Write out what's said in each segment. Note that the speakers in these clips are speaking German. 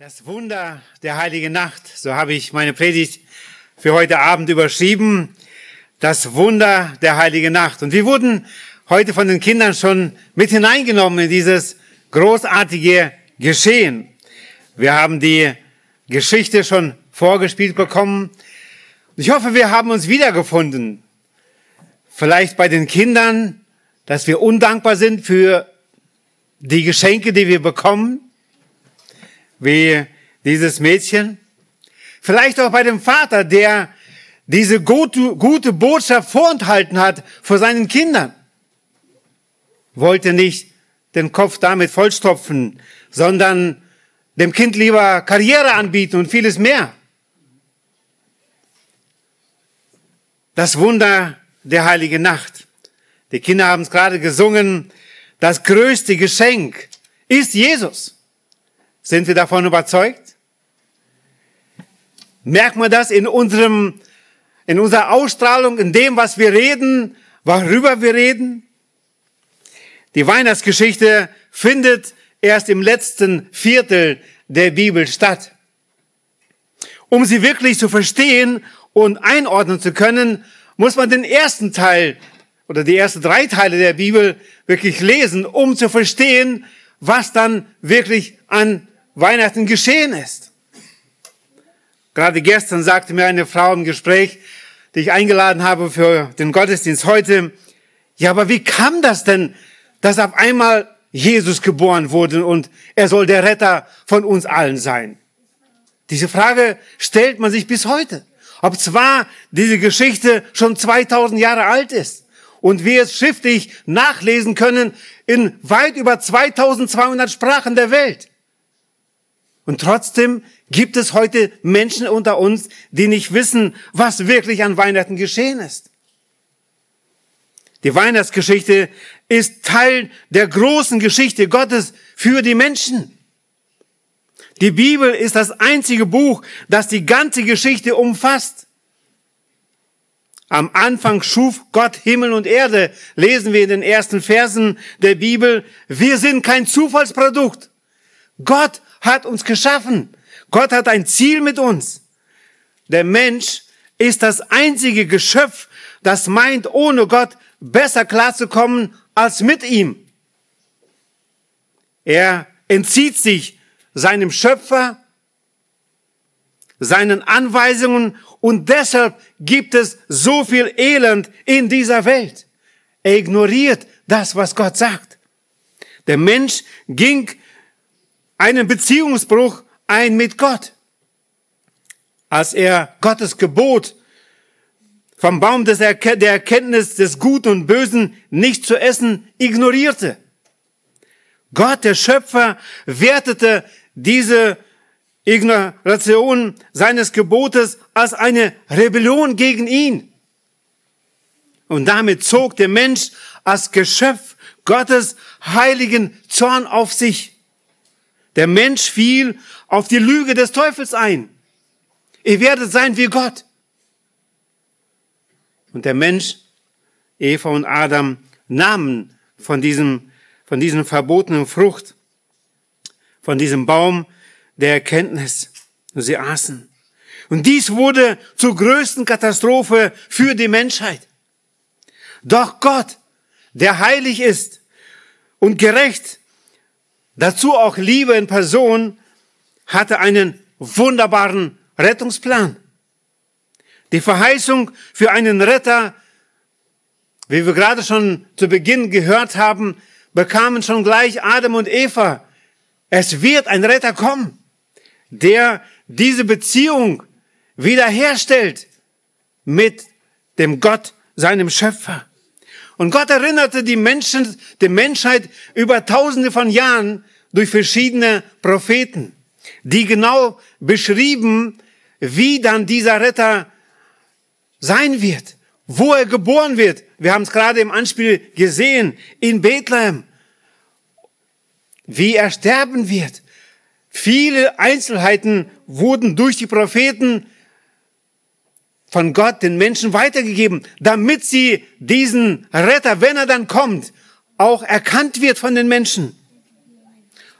Das Wunder der heiligen Nacht, so habe ich meine Predigt für heute Abend überschrieben. Das Wunder der heiligen Nacht. Und wir wurden heute von den Kindern schon mit hineingenommen in dieses großartige Geschehen. Wir haben die Geschichte schon vorgespielt bekommen. Ich hoffe, wir haben uns wiedergefunden. Vielleicht bei den Kindern, dass wir undankbar sind für die Geschenke, die wir bekommen wie dieses Mädchen. Vielleicht auch bei dem Vater, der diese gute, gute Botschaft vorenthalten hat vor seinen Kindern. Wollte nicht den Kopf damit vollstopfen, sondern dem Kind lieber Karriere anbieten und vieles mehr. Das Wunder der heiligen Nacht. Die Kinder haben es gerade gesungen. Das größte Geschenk ist Jesus. Sind wir davon überzeugt? Merkt man das in unserem, in unserer Ausstrahlung, in dem, was wir reden, worüber wir reden? Die Weihnachtsgeschichte findet erst im letzten Viertel der Bibel statt. Um sie wirklich zu verstehen und einordnen zu können, muss man den ersten Teil oder die ersten drei Teile der Bibel wirklich lesen, um zu verstehen, was dann wirklich an Weihnachten geschehen ist. Gerade gestern sagte mir eine Frau im Gespräch, die ich eingeladen habe für den Gottesdienst heute, ja, aber wie kam das denn, dass auf einmal Jesus geboren wurde und er soll der Retter von uns allen sein? Diese Frage stellt man sich bis heute. Ob zwar diese Geschichte schon 2000 Jahre alt ist und wir es schriftlich nachlesen können in weit über 2200 Sprachen der Welt. Und trotzdem gibt es heute Menschen unter uns, die nicht wissen, was wirklich an Weihnachten geschehen ist. Die Weihnachtsgeschichte ist Teil der großen Geschichte Gottes für die Menschen. Die Bibel ist das einzige Buch, das die ganze Geschichte umfasst. Am Anfang schuf Gott Himmel und Erde, lesen wir in den ersten Versen der Bibel. Wir sind kein Zufallsprodukt. Gott hat uns geschaffen. Gott hat ein Ziel mit uns. Der Mensch ist das einzige Geschöpf, das meint, ohne Gott besser klarzukommen als mit ihm. Er entzieht sich seinem Schöpfer, seinen Anweisungen und deshalb gibt es so viel Elend in dieser Welt. Er ignoriert das, was Gott sagt. Der Mensch ging einen Beziehungsbruch ein mit Gott. Als er Gottes Gebot vom Baum des der Erkenntnis des Guten und Bösen nicht zu essen ignorierte. Gott, der Schöpfer, wertete diese Ignoration seines Gebotes als eine Rebellion gegen ihn. Und damit zog der Mensch als Geschöpf Gottes heiligen Zorn auf sich. Der Mensch fiel auf die Lüge des Teufels ein. Ihr werdet sein wie Gott. Und der Mensch, Eva und Adam, nahmen von diesem, von diesem verbotenen Frucht, von diesem Baum der Erkenntnis. Und sie aßen. Und dies wurde zur größten Katastrophe für die Menschheit. Doch Gott, der heilig ist und gerecht, dazu auch Liebe in Person, hatte einen wunderbaren Rettungsplan. Die Verheißung für einen Retter, wie wir gerade schon zu Beginn gehört haben, bekamen schon gleich Adam und Eva. Es wird ein Retter kommen, der diese Beziehung wiederherstellt mit dem Gott, seinem Schöpfer. Und Gott erinnerte die Menschen, die Menschheit über tausende von Jahren durch verschiedene Propheten, die genau beschrieben, wie dann dieser Retter sein wird, wo er geboren wird. Wir haben es gerade im Anspiel gesehen, in Bethlehem, wie er sterben wird. Viele Einzelheiten wurden durch die Propheten von Gott den Menschen weitergegeben, damit sie diesen Retter, wenn er dann kommt, auch erkannt wird von den Menschen.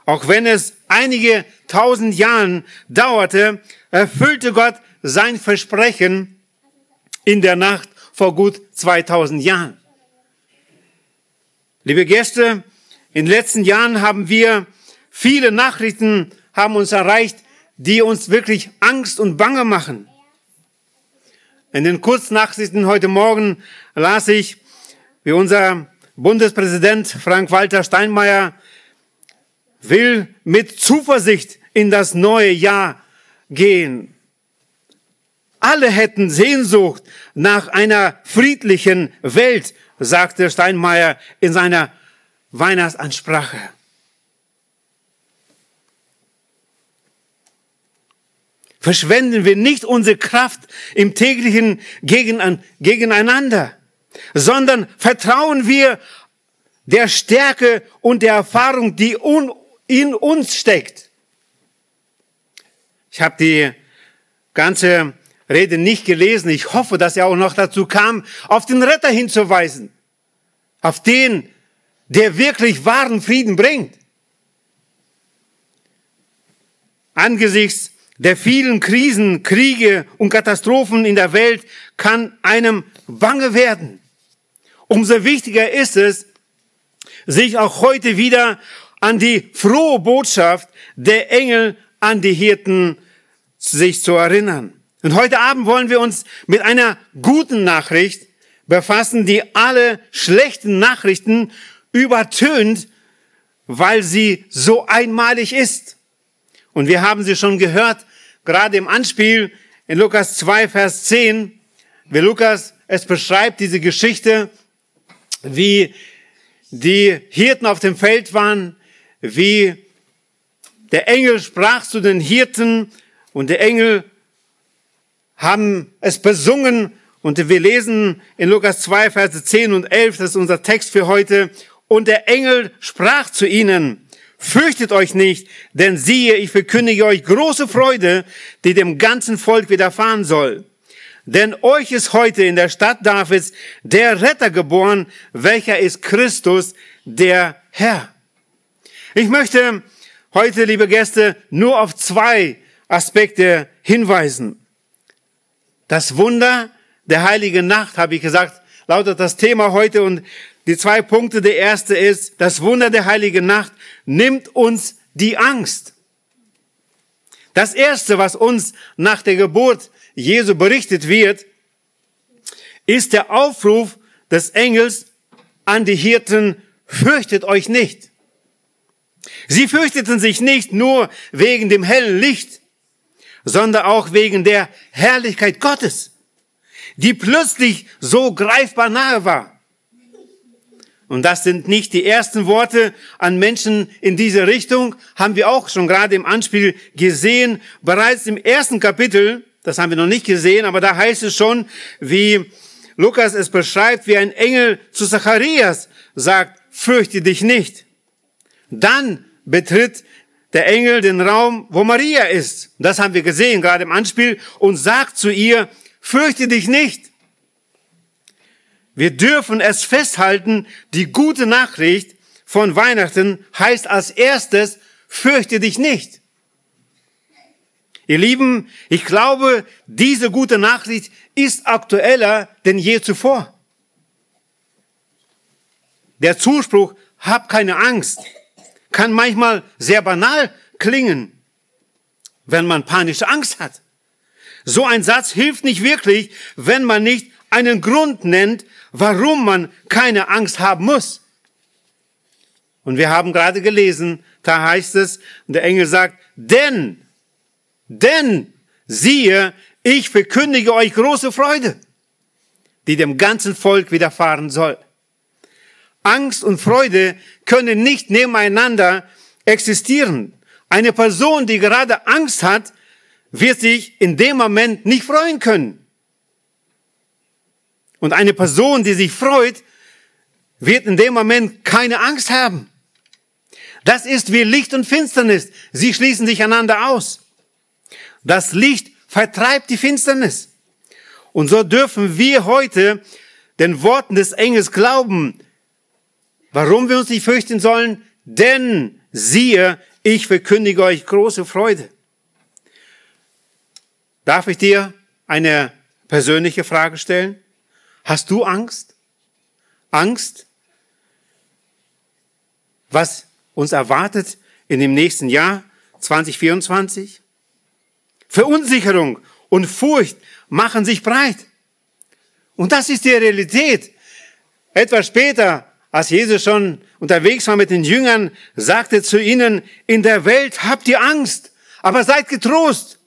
Auch wenn es einige 2000 Jahren dauerte, erfüllte Gott sein Versprechen in der Nacht vor gut 2000 Jahren. Liebe Gäste, in den letzten Jahren haben wir viele Nachrichten haben uns erreicht, die uns wirklich Angst und Bange machen. In den Kurznachrichten heute Morgen las ich, wie unser Bundespräsident Frank-Walter Steinmeier will mit Zuversicht in das neue Jahr gehen. Alle hätten Sehnsucht nach einer friedlichen Welt, sagte Steinmeier in seiner Weihnachtsansprache. Verschwenden wir nicht unsere Kraft im täglichen Gegeneinander, sondern vertrauen wir der Stärke und der Erfahrung, die in uns steckt. Ich habe die ganze Rede nicht gelesen. Ich hoffe, dass er auch noch dazu kam, auf den Retter hinzuweisen. Auf den, der wirklich wahren Frieden bringt. Angesichts der vielen Krisen, Kriege und Katastrophen in der Welt kann einem bange werden. Umso wichtiger ist es, sich auch heute wieder an die frohe Botschaft der Engel an die Hirten sich zu erinnern. Und heute Abend wollen wir uns mit einer guten Nachricht befassen, die alle schlechten Nachrichten übertönt, weil sie so einmalig ist. Und wir haben sie schon gehört, gerade im Anspiel in Lukas 2, Vers 10, wie Lukas es beschreibt, diese Geschichte, wie die Hirten auf dem Feld waren, wie der Engel sprach zu den Hirten und der Engel haben es besungen und wir lesen in Lukas 2, Verse 10 und 11, das ist unser Text für heute. Und der Engel sprach zu ihnen, Fürchtet euch nicht, denn siehe, ich verkündige euch große Freude, die dem ganzen Volk widerfahren soll. Denn euch ist heute in der Stadt Davids der Retter geboren, welcher ist Christus, der Herr. Ich möchte heute, liebe Gäste, nur auf zwei Aspekte hinweisen. Das Wunder der heiligen Nacht, habe ich gesagt, lautet das Thema heute und die zwei Punkte. Der erste ist, das Wunder der heiligen Nacht nimmt uns die Angst. Das erste, was uns nach der Geburt Jesu berichtet wird, ist der Aufruf des Engels an die Hirten, fürchtet euch nicht. Sie fürchteten sich nicht nur wegen dem hellen Licht, sondern auch wegen der Herrlichkeit Gottes, die plötzlich so greifbar nahe war. Und das sind nicht die ersten Worte an Menschen in diese Richtung, haben wir auch schon gerade im Anspiel gesehen. Bereits im ersten Kapitel, das haben wir noch nicht gesehen, aber da heißt es schon, wie Lukas es beschreibt, wie ein Engel zu Zacharias sagt, fürchte dich nicht. Dann betritt der Engel den Raum, wo Maria ist. Das haben wir gesehen, gerade im Anspiel, und sagt zu ihr, fürchte dich nicht. Wir dürfen es festhalten, die gute Nachricht von Weihnachten heißt als erstes, fürchte dich nicht. Ihr Lieben, ich glaube, diese gute Nachricht ist aktueller denn je zuvor. Der Zuspruch, hab keine Angst, kann manchmal sehr banal klingen, wenn man panische Angst hat. So ein Satz hilft nicht wirklich, wenn man nicht einen Grund nennt, warum man keine Angst haben muss. Und wir haben gerade gelesen, da heißt es, der Engel sagt, denn, denn, siehe, ich verkündige euch große Freude, die dem ganzen Volk widerfahren soll. Angst und Freude können nicht nebeneinander existieren. Eine Person, die gerade Angst hat, wird sich in dem Moment nicht freuen können. Und eine Person, die sich freut, wird in dem Moment keine Angst haben. Das ist wie Licht und Finsternis. Sie schließen sich einander aus. Das Licht vertreibt die Finsternis. Und so dürfen wir heute den Worten des Engels glauben. Warum wir uns nicht fürchten sollen? Denn siehe, ich verkündige euch große Freude. Darf ich dir eine persönliche Frage stellen? Hast du Angst? Angst, was uns erwartet in dem nächsten Jahr 2024? Verunsicherung und Furcht machen sich breit. Und das ist die Realität. Etwas später, als Jesus schon unterwegs war mit den Jüngern, sagte zu ihnen, in der Welt habt ihr Angst, aber seid getrost.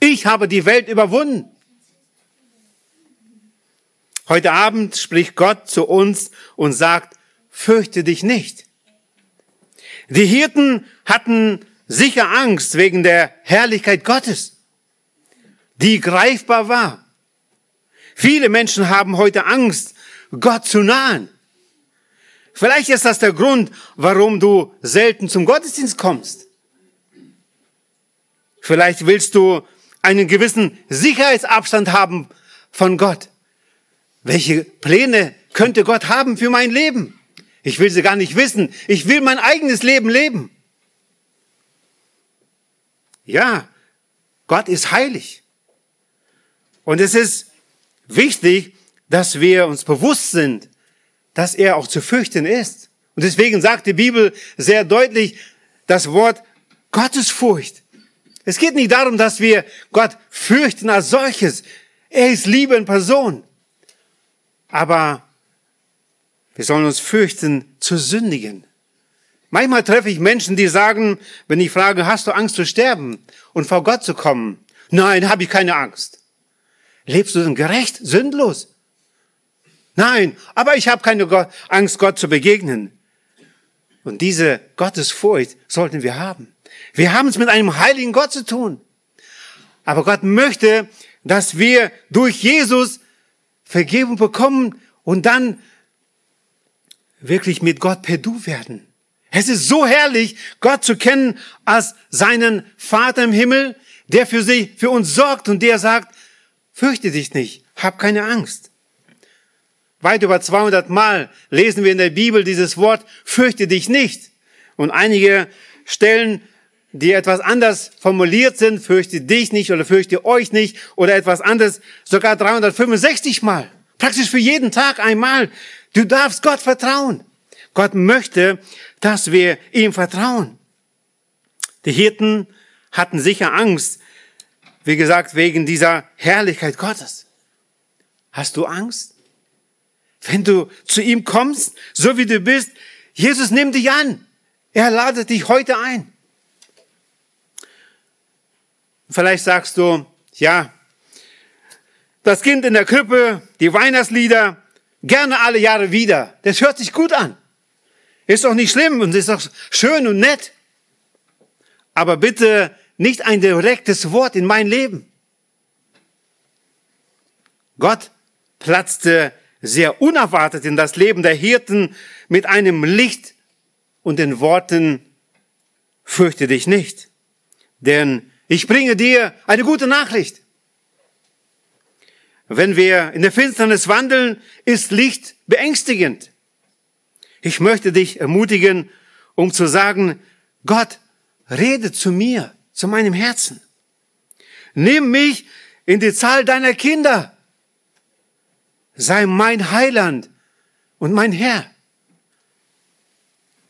Ich habe die Welt überwunden. Heute Abend spricht Gott zu uns und sagt, fürchte dich nicht. Die Hirten hatten sicher Angst wegen der Herrlichkeit Gottes, die greifbar war. Viele Menschen haben heute Angst, Gott zu nahen. Vielleicht ist das der Grund, warum du selten zum Gottesdienst kommst. Vielleicht willst du einen gewissen Sicherheitsabstand haben von Gott. Welche Pläne könnte Gott haben für mein Leben? Ich will sie gar nicht wissen. Ich will mein eigenes Leben leben. Ja, Gott ist heilig. Und es ist wichtig, dass wir uns bewusst sind, dass er auch zu fürchten ist. Und deswegen sagt die Bibel sehr deutlich das Wort Gottesfurcht. Es geht nicht darum, dass wir Gott fürchten als solches. Er ist Liebe in Person. Aber wir sollen uns fürchten zu sündigen. Manchmal treffe ich Menschen, die sagen, wenn ich frage, hast du Angst zu sterben und vor Gott zu kommen? Nein, habe ich keine Angst. Lebst du denn gerecht, sündlos? Nein, aber ich habe keine Angst, Gott zu begegnen. Und diese Gottesfurcht sollten wir haben. Wir haben es mit einem heiligen Gott zu tun. Aber Gott möchte, dass wir durch Jesus Vergebung bekommen und dann wirklich mit Gott per Du werden. Es ist so herrlich, Gott zu kennen als seinen Vater im Himmel, der für sie, für uns sorgt und der sagt, fürchte dich nicht, hab keine Angst. Weit über 200 Mal lesen wir in der Bibel dieses Wort, fürchte dich nicht. Und einige Stellen, die etwas anders formuliert sind, fürchte dich nicht oder fürchte euch nicht oder etwas anderes, sogar 365 Mal. Praktisch für jeden Tag einmal. Du darfst Gott vertrauen. Gott möchte, dass wir ihm vertrauen. Die Hirten hatten sicher Angst, wie gesagt, wegen dieser Herrlichkeit Gottes. Hast du Angst? Wenn du zu ihm kommst, so wie du bist, Jesus nimmt dich an. Er ladet dich heute ein. Vielleicht sagst du, ja, das Kind in der Krippe, die Weihnachtslieder, gerne alle Jahre wieder. Das hört sich gut an. Ist doch nicht schlimm und ist doch schön und nett. Aber bitte nicht ein direktes Wort in mein Leben. Gott platzte sehr unerwartet in das Leben der Hirten mit einem Licht und den Worten, fürchte dich nicht, denn ich bringe dir eine gute Nachricht. Wenn wir in der Finsternis wandeln, ist Licht beängstigend. Ich möchte dich ermutigen, um zu sagen, Gott, rede zu mir, zu meinem Herzen. Nimm mich in die Zahl deiner Kinder. Sei mein Heiland und mein Herr.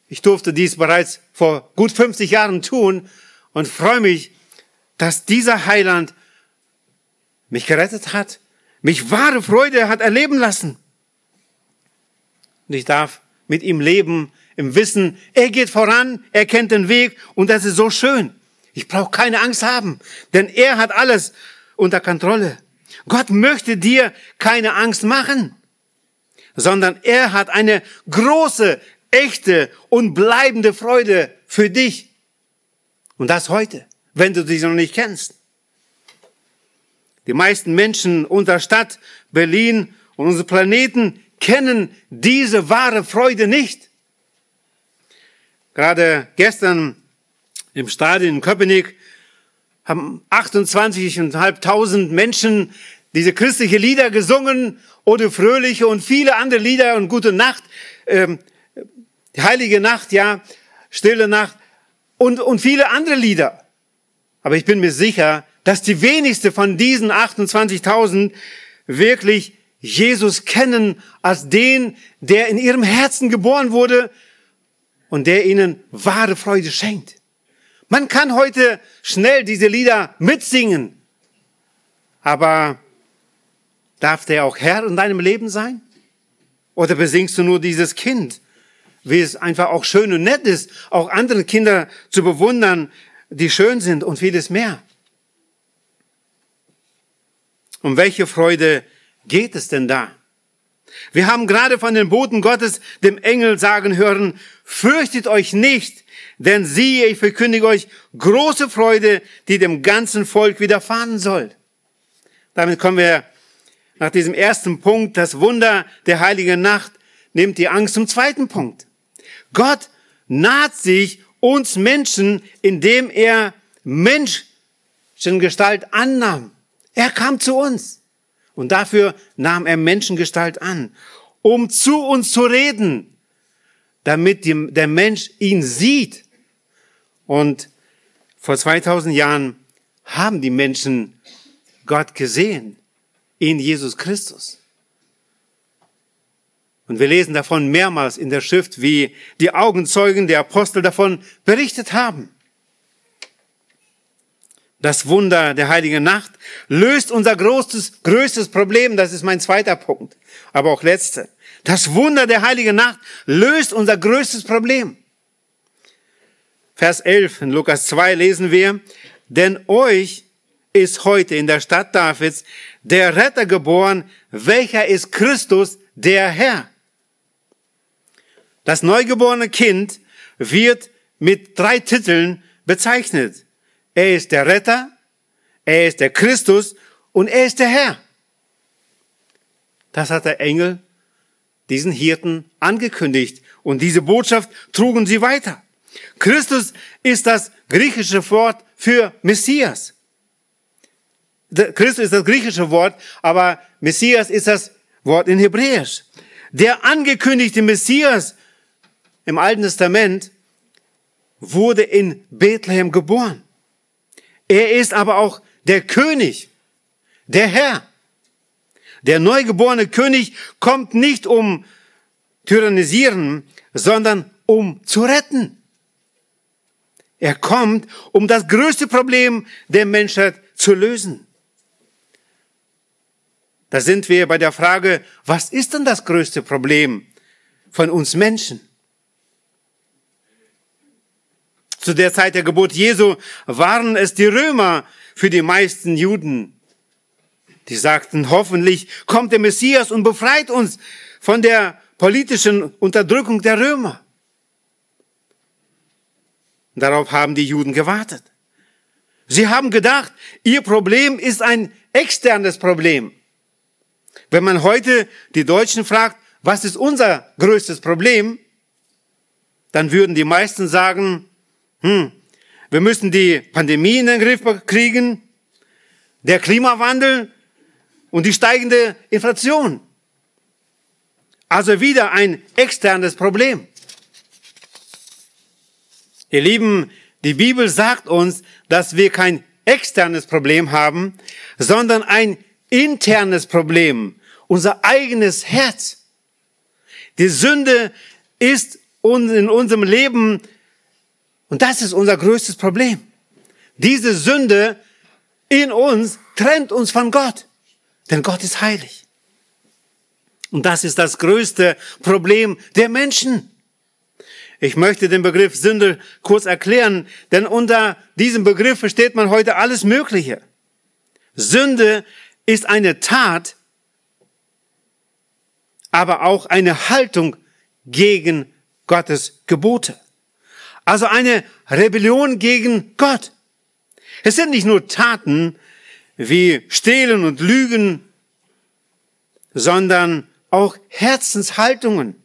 Ich durfte dies bereits vor gut 50 Jahren tun und freue mich, dass dieser Heiland mich gerettet hat mich wahre Freude hat erleben lassen. Und ich darf mit ihm leben im Wissen, er geht voran, er kennt den Weg und das ist so schön. Ich brauche keine Angst haben, denn er hat alles unter Kontrolle. Gott möchte dir keine Angst machen, sondern er hat eine große, echte und bleibende Freude für dich. Und das heute, wenn du dich noch nicht kennst. Die meisten Menschen unserer Stadt Berlin und unseres Planeten kennen diese wahre Freude nicht. Gerade gestern im Stadion in Köpenick haben 28.500 Menschen diese christliche Lieder gesungen oder fröhliche und viele andere Lieder und gute Nacht, ähm, heilige Nacht, ja, stille Nacht. und, und viele andere Lieder. Aber ich bin mir sicher, dass die wenigste von diesen 28.000 wirklich Jesus kennen als den, der in ihrem Herzen geboren wurde und der ihnen wahre Freude schenkt. Man kann heute schnell diese Lieder mitsingen, aber darf der auch Herr in deinem Leben sein? Oder besingst du nur dieses Kind, wie es einfach auch schön und nett ist, auch andere Kinder zu bewundern, die schön sind und vieles mehr? Um welche Freude geht es denn da? Wir haben gerade von den Boten Gottes dem Engel sagen hören, fürchtet euch nicht, denn siehe, ich verkündige euch große Freude, die dem ganzen Volk widerfahren soll. Damit kommen wir nach diesem ersten Punkt, das Wunder der heiligen Nacht nimmt die Angst zum zweiten Punkt. Gott naht sich uns Menschen, indem er Menschengestalt annahm. Er kam zu uns. Und dafür nahm er Menschengestalt an, um zu uns zu reden, damit die, der Mensch ihn sieht. Und vor 2000 Jahren haben die Menschen Gott gesehen in Jesus Christus. Und wir lesen davon mehrmals in der Schrift, wie die Augenzeugen der Apostel davon berichtet haben. Das Wunder der heiligen Nacht löst unser größtes, größtes Problem. Das ist mein zweiter Punkt. Aber auch letzte. Das Wunder der heiligen Nacht löst unser größtes Problem. Vers 11 in Lukas 2 lesen wir, denn euch ist heute in der Stadt Davids der Retter geboren, welcher ist Christus, der Herr. Das neugeborene Kind wird mit drei Titeln bezeichnet. Er ist der Retter, er ist der Christus und er ist der Herr. Das hat der Engel diesen Hirten angekündigt und diese Botschaft trugen sie weiter. Christus ist das griechische Wort für Messias. Christus ist das griechische Wort, aber Messias ist das Wort in Hebräisch. Der angekündigte Messias im Alten Testament wurde in Bethlehem geboren. Er ist aber auch der König, der Herr. Der neugeborene König kommt nicht um tyrannisieren, sondern um zu retten. Er kommt, um das größte Problem der Menschheit zu lösen. Da sind wir bei der Frage, was ist denn das größte Problem von uns Menschen? Zu der Zeit der Geburt Jesu waren es die Römer für die meisten Juden. Die sagten, hoffentlich kommt der Messias und befreit uns von der politischen Unterdrückung der Römer. Darauf haben die Juden gewartet. Sie haben gedacht, ihr Problem ist ein externes Problem. Wenn man heute die Deutschen fragt, was ist unser größtes Problem, dann würden die meisten sagen, hm, wir müssen die Pandemie in den Griff kriegen, der Klimawandel und die steigende Inflation. Also wieder ein externes Problem. Ihr Lieben, die Bibel sagt uns, dass wir kein externes Problem haben, sondern ein internes Problem, unser eigenes Herz. Die Sünde ist in unserem Leben und das ist unser größtes Problem. Diese Sünde in uns trennt uns von Gott. Denn Gott ist heilig. Und das ist das größte Problem der Menschen. Ich möchte den Begriff Sünde kurz erklären, denn unter diesem Begriff versteht man heute alles Mögliche. Sünde ist eine Tat, aber auch eine Haltung gegen Gottes Gebote. Also eine Rebellion gegen Gott. Es sind nicht nur Taten wie Stehlen und Lügen, sondern auch Herzenshaltungen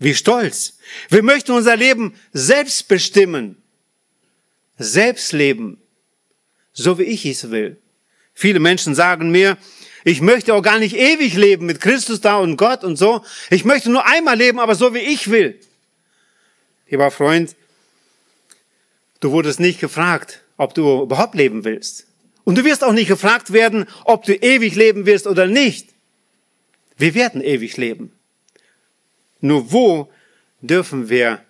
wie Stolz. Wir möchten unser Leben selbst bestimmen, selbst leben, so wie ich es will. Viele Menschen sagen mir, ich möchte auch gar nicht ewig leben mit Christus da und Gott und so. Ich möchte nur einmal leben, aber so wie ich will. Lieber Freund, Du wurdest nicht gefragt, ob du überhaupt leben willst. Und du wirst auch nicht gefragt werden, ob du ewig leben wirst oder nicht. Wir werden ewig leben. Nur wo dürfen wir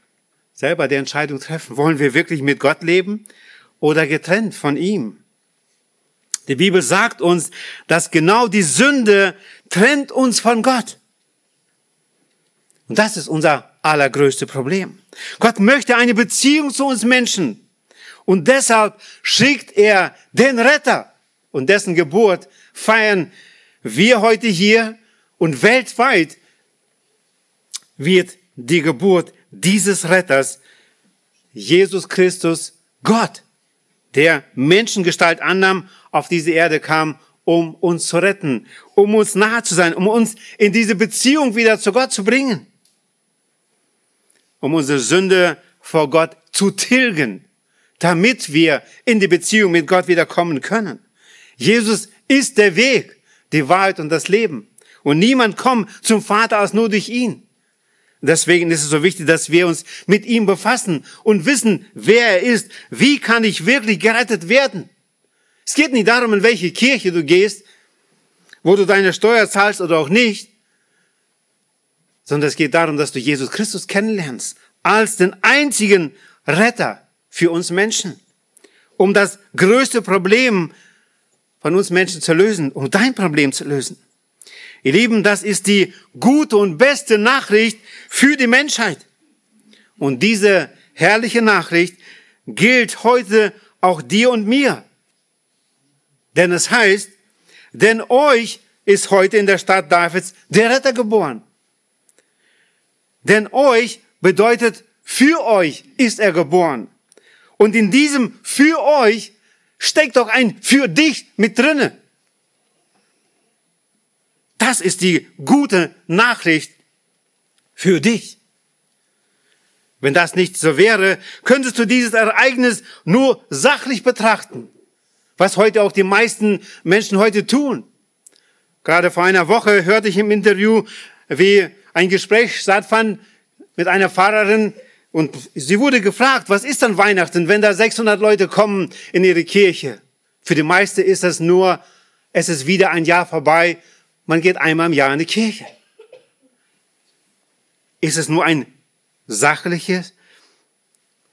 selber die Entscheidung treffen? Wollen wir wirklich mit Gott leben oder getrennt von ihm? Die Bibel sagt uns, dass genau die Sünde trennt uns von Gott. Und das ist unser allergrößte Problem. Gott möchte eine Beziehung zu uns Menschen. Und deshalb schickt er den Retter. Und dessen Geburt feiern wir heute hier. Und weltweit wird die Geburt dieses Retters, Jesus Christus, Gott, der Menschengestalt annahm, auf diese Erde kam, um uns zu retten, um uns nahe zu sein, um uns in diese Beziehung wieder zu Gott zu bringen, um unsere Sünde vor Gott zu tilgen, damit wir in die Beziehung mit Gott wieder kommen können. Jesus ist der Weg, die Wahrheit und das Leben. Und niemand kommt zum Vater als nur durch ihn. Deswegen ist es so wichtig, dass wir uns mit ihm befassen und wissen, wer er ist. Wie kann ich wirklich gerettet werden? Es geht nicht darum, in welche Kirche du gehst, wo du deine Steuer zahlst oder auch nicht, sondern es geht darum, dass du Jesus Christus kennenlernst als den einzigen Retter für uns Menschen, um das größte Problem von uns Menschen zu lösen, um dein Problem zu lösen. Ihr Lieben, das ist die gute und beste Nachricht für die Menschheit. Und diese herrliche Nachricht gilt heute auch dir und mir. Denn es heißt, denn euch ist heute in der Stadt Davids der Retter geboren. Denn euch bedeutet, für euch ist er geboren. Und in diesem für euch steckt doch ein für dich mit drinne. Das ist die gute Nachricht für dich. Wenn das nicht so wäre, könntest du dieses Ereignis nur sachlich betrachten, was heute auch die meisten Menschen heute tun. Gerade vor einer Woche hörte ich im Interview, wie ein Gespräch stattfand mit einer Pfarrerin und sie wurde gefragt, was ist dann Weihnachten, wenn da 600 Leute kommen in ihre Kirche? Für die meisten ist das nur, es ist wieder ein Jahr vorbei man geht einmal im Jahr in die Kirche. Ist es nur ein sachliches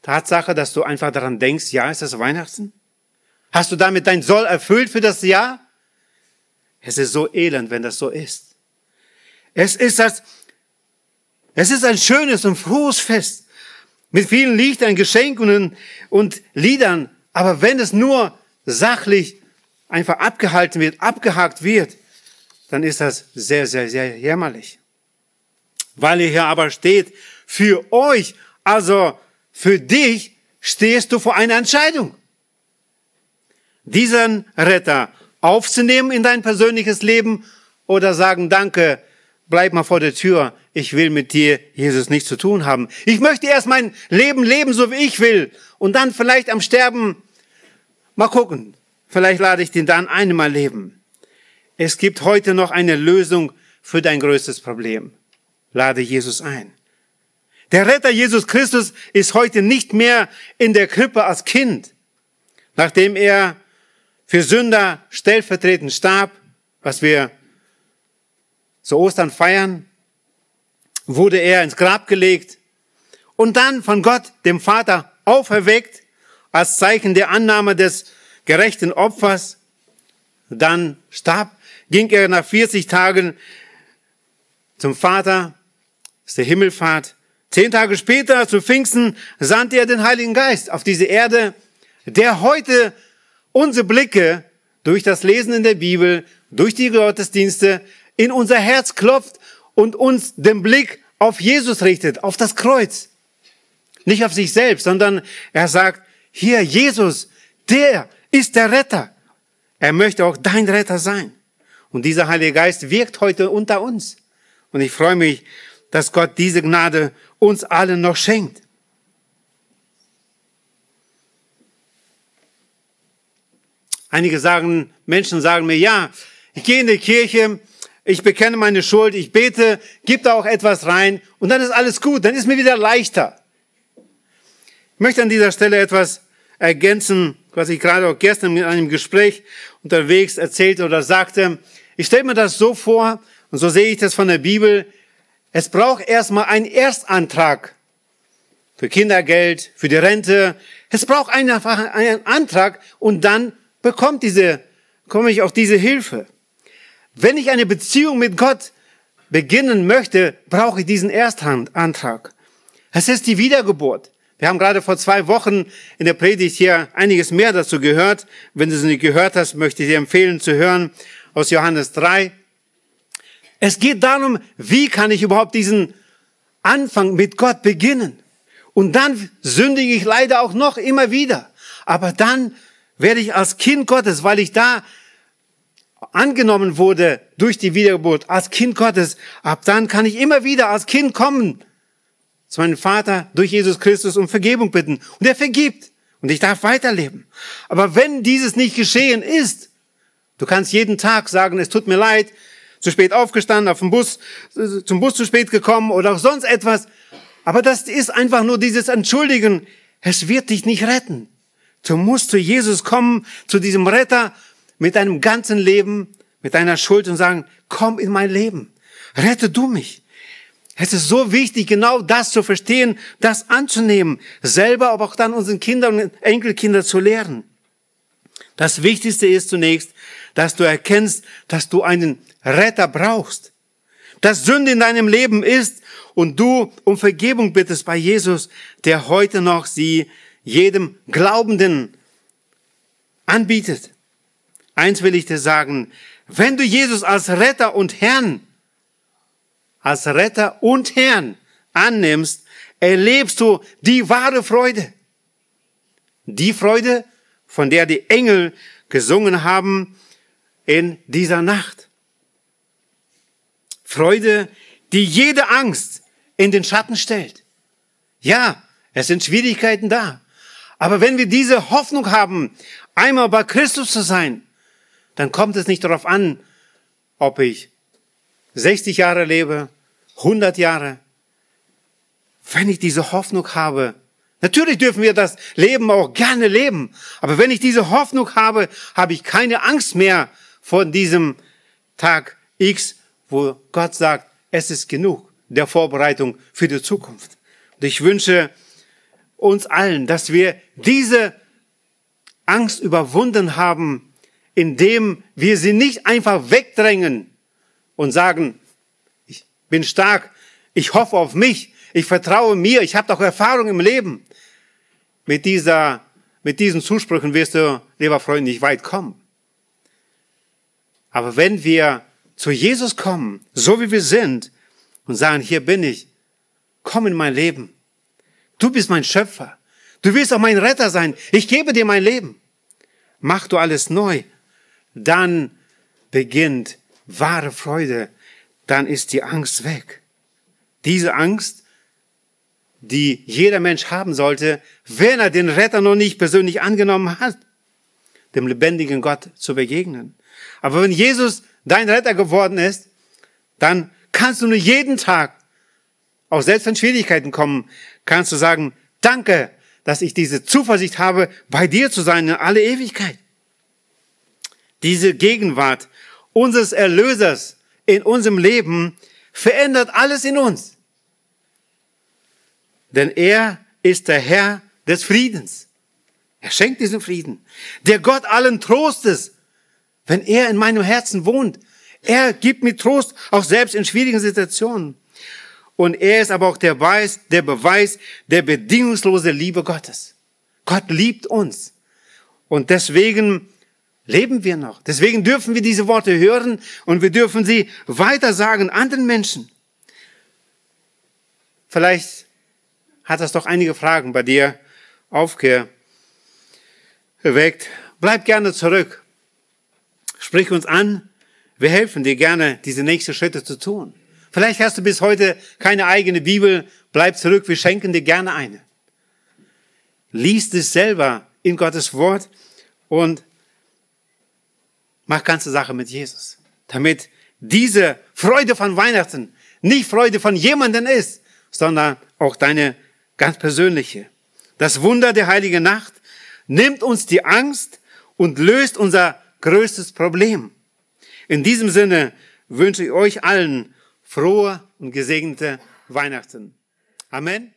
Tatsache, dass du einfach daran denkst, ja, ist das Weihnachten? Hast du damit dein Soll erfüllt für das Jahr? Es ist so elend, wenn das so ist. Es ist das, es ist ein schönes und frohes Fest mit vielen Lichtern, Geschenken und Liedern. Aber wenn es nur sachlich einfach abgehalten wird, abgehakt wird, dann ist das sehr, sehr, sehr jämmerlich. Weil ihr hier aber steht, für euch, also für dich, stehst du vor einer Entscheidung. Diesen Retter aufzunehmen in dein persönliches Leben oder sagen, danke, bleib mal vor der Tür, ich will mit dir, Jesus, nichts zu tun haben. Ich möchte erst mein Leben leben, so wie ich will. Und dann vielleicht am Sterben, mal gucken, vielleicht lade ich den dann einmal leben. Es gibt heute noch eine Lösung für dein größtes Problem. Lade Jesus ein. Der Retter Jesus Christus ist heute nicht mehr in der Krippe als Kind, nachdem er für Sünder stellvertretend starb, was wir zu Ostern feiern, wurde er ins Grab gelegt und dann von Gott, dem Vater, auferweckt als Zeichen der Annahme des gerechten Opfers. Dann starb ging er nach 40 Tagen zum Vater, ist der Himmelfahrt. Zehn Tage später, zu Pfingsten, sandte er den Heiligen Geist auf diese Erde, der heute unsere Blicke durch das Lesen in der Bibel, durch die Gottesdienste in unser Herz klopft und uns den Blick auf Jesus richtet, auf das Kreuz. Nicht auf sich selbst, sondern er sagt, hier Jesus, der ist der Retter. Er möchte auch dein Retter sein. Und dieser Heilige Geist wirkt heute unter uns. Und ich freue mich, dass Gott diese Gnade uns allen noch schenkt. Einige sagen, Menschen sagen mir, ja, ich gehe in die Kirche, ich bekenne meine Schuld, ich bete, gib da auch etwas rein und dann ist alles gut, dann ist mir wieder leichter. Ich möchte an dieser Stelle etwas ergänzen, was ich gerade auch gestern in einem Gespräch unterwegs erzählte oder sagte. Ich stelle mir das so vor, und so sehe ich das von der Bibel, es braucht erstmal einen Erstantrag für Kindergeld, für die Rente. Es braucht einfach einen Antrag und dann bekommt diese, komme ich auf diese Hilfe. Wenn ich eine Beziehung mit Gott beginnen möchte, brauche ich diesen Erstantrag. Es ist die Wiedergeburt. Wir haben gerade vor zwei Wochen in der Predigt hier einiges mehr dazu gehört. Wenn du es nicht gehört hast, möchte ich dir empfehlen zu hören aus Johannes 3. Es geht darum, wie kann ich überhaupt diesen Anfang mit Gott beginnen? Und dann sündige ich leider auch noch immer wieder. Aber dann werde ich als Kind Gottes, weil ich da angenommen wurde durch die Wiedergeburt, als Kind Gottes, ab dann kann ich immer wieder als Kind kommen zu meinem Vater durch Jesus Christus um Vergebung bitten. Und er vergibt. Und ich darf weiterleben. Aber wenn dieses nicht geschehen ist, du kannst jeden Tag sagen, es tut mir leid, zu spät aufgestanden, auf dem Bus, zum Bus zu spät gekommen oder auch sonst etwas. Aber das ist einfach nur dieses Entschuldigen. Es wird dich nicht retten. Du musst zu Jesus kommen, zu diesem Retter mit deinem ganzen Leben, mit deiner Schuld und sagen, komm in mein Leben. Rette du mich. Es ist so wichtig, genau das zu verstehen, das anzunehmen, selber, aber auch dann unseren Kindern und Enkelkindern zu lehren. Das Wichtigste ist zunächst, dass du erkennst, dass du einen Retter brauchst. Dass Sünde in deinem Leben ist und du um Vergebung bittest bei Jesus, der heute noch sie jedem Glaubenden anbietet. Eins will ich dir sagen, wenn du Jesus als Retter und Herrn, als Retter und Herrn annimmst, erlebst du die wahre Freude. Die Freude, von der die Engel gesungen haben in dieser Nacht. Freude, die jede Angst in den Schatten stellt. Ja, es sind Schwierigkeiten da. Aber wenn wir diese Hoffnung haben, einmal bei Christus zu sein, dann kommt es nicht darauf an, ob ich 60 Jahre lebe, 100 Jahre. Wenn ich diese Hoffnung habe, natürlich dürfen wir das Leben auch gerne leben, aber wenn ich diese Hoffnung habe, habe ich keine Angst mehr vor diesem Tag X, wo Gott sagt, es ist genug der Vorbereitung für die Zukunft. Und ich wünsche uns allen, dass wir diese Angst überwunden haben, indem wir sie nicht einfach wegdrängen und sagen, ich bin stark, ich hoffe auf mich, ich vertraue mir, ich habe doch Erfahrung im Leben. Mit dieser, mit diesen Zusprüchen wirst du, lieber Freund, nicht weit kommen. Aber wenn wir zu Jesus kommen, so wie wir sind, und sagen, hier bin ich, komm in mein Leben. Du bist mein Schöpfer. Du willst auch mein Retter sein. Ich gebe dir mein Leben. Mach du alles neu. Dann beginnt wahre Freude. Dann ist die Angst weg. Diese Angst, die jeder Mensch haben sollte, wenn er den Retter noch nicht persönlich angenommen hat, dem lebendigen Gott zu begegnen. Aber wenn Jesus dein Retter geworden ist, dann kannst du nur jeden Tag, auch selbst wenn Schwierigkeiten kommen, kannst du sagen, danke, dass ich diese Zuversicht habe, bei dir zu sein in alle Ewigkeit. Diese Gegenwart unseres Erlösers in unserem Leben verändert alles in uns. Denn er ist der Herr des Friedens. Er schenkt diesen Frieden. Der Gott allen Trostes wenn er in meinem Herzen wohnt. Er gibt mir Trost, auch selbst in schwierigen Situationen. Und er ist aber auch der Beweis, der Beweis der bedingungslosen Liebe Gottes. Gott liebt uns. Und deswegen leben wir noch. Deswegen dürfen wir diese Worte hören und wir dürfen sie weitersagen anderen Menschen. Vielleicht hat das doch einige Fragen bei dir aufgeweckt. Bleib gerne zurück Sprich uns an. Wir helfen dir gerne, diese nächsten Schritte zu tun. Vielleicht hast du bis heute keine eigene Bibel. Bleib zurück. Wir schenken dir gerne eine. Lies es selber in Gottes Wort und mach ganze Sache mit Jesus. Damit diese Freude von Weihnachten nicht Freude von jemandem ist, sondern auch deine ganz persönliche. Das Wunder der heiligen Nacht nimmt uns die Angst und löst unser größtes Problem. In diesem Sinne wünsche ich euch allen frohe und gesegnete Weihnachten. Amen.